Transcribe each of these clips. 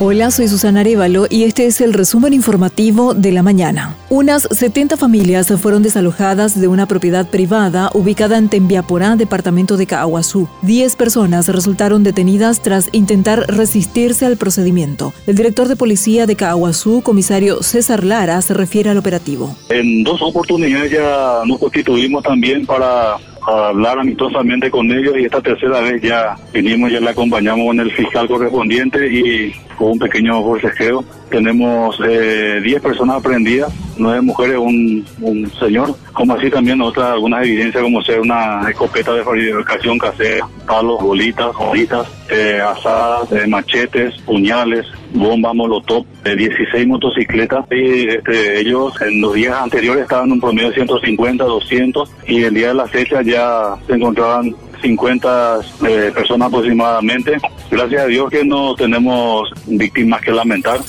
Hola, soy Susana Arevalo y este es el resumen informativo de la mañana. Unas 70 familias fueron desalojadas de una propiedad privada ubicada en Tembiaporá, departamento de Caaguazú. Diez personas resultaron detenidas tras intentar resistirse al procedimiento. El director de policía de Caaguazú, comisario César Lara, se refiere al operativo. En dos oportunidades ya nos constituimos también para hablar amistosamente con ellos y esta tercera vez ya vinimos, ya le acompañamos con el fiscal correspondiente y un pequeño forcejeo. Tenemos 10 eh, personas aprendidas, nueve mujeres, un, un señor, como así también otras algunas evidencias como ser una escopeta de fabricación casera, palos, bolitas, bolitas, eh, asadas, eh, machetes, puñales, bombas molotov, 16 motocicletas y este, ellos en los días anteriores estaban en un promedio de 150, 200 y el día de la fecha ya se encontraban 50 eh, personas aproximadamente. Gracias a Dios que no tenemos víctimas que lamentar.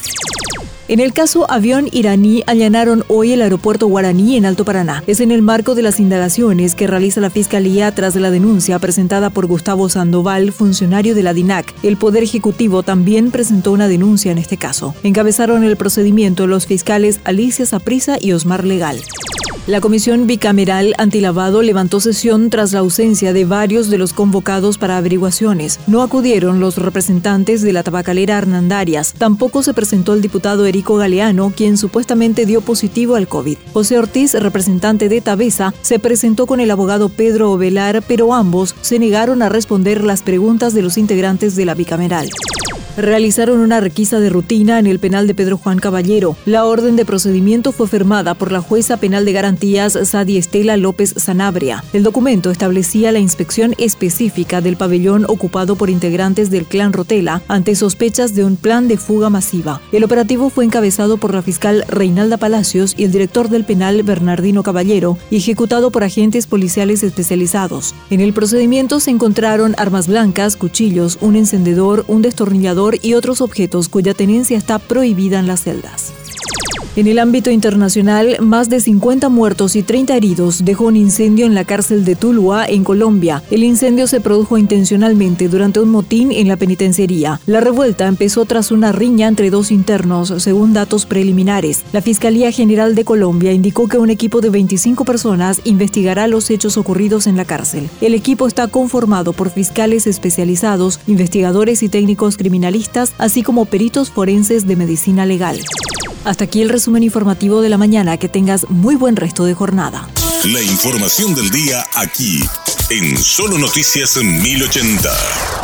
En el caso avión iraní allanaron hoy el aeropuerto Guaraní en Alto Paraná. Es en el marco de las indagaciones que realiza la Fiscalía tras la denuncia presentada por Gustavo Sandoval, funcionario de la DINAC. El Poder Ejecutivo también presentó una denuncia en este caso. Encabezaron el procedimiento los fiscales Alicia Saprisa y Osmar Legal. La Comisión Bicameral Antilavado levantó sesión tras la ausencia de varios de los convocados para averiguaciones. No acudieron los representantes de la tabacalera Hernandarias. Tampoco se presentó el diputado Erico Galeano, quien supuestamente dio positivo al COVID. José Ortiz, representante de Tabesa, se presentó con el abogado Pedro Ovelar, pero ambos se negaron a responder las preguntas de los integrantes de la bicameral realizaron una requisa de rutina en el penal de Pedro Juan Caballero. La orden de procedimiento fue firmada por la jueza penal de garantías Sadi Estela López Sanabria. El documento establecía la inspección específica del pabellón ocupado por integrantes del clan Rotela ante sospechas de un plan de fuga masiva. El operativo fue encabezado por la fiscal Reinalda Palacios y el director del penal Bernardino Caballero y ejecutado por agentes policiales especializados. En el procedimiento se encontraron armas blancas, cuchillos, un encendedor, un destornillador y otros objetos cuya tenencia está prohibida en las celdas. En el ámbito internacional, más de 50 muertos y 30 heridos dejó un incendio en la cárcel de Tuluá, en Colombia. El incendio se produjo intencionalmente durante un motín en la penitenciaría. La revuelta empezó tras una riña entre dos internos, según datos preliminares. La Fiscalía General de Colombia indicó que un equipo de 25 personas investigará los hechos ocurridos en la cárcel. El equipo está conformado por fiscales especializados, investigadores y técnicos criminalistas, así como peritos forenses de medicina legal. Hasta aquí el resumen informativo de la mañana. Que tengas muy buen resto de jornada. La información del día aquí, en Solo Noticias 1080.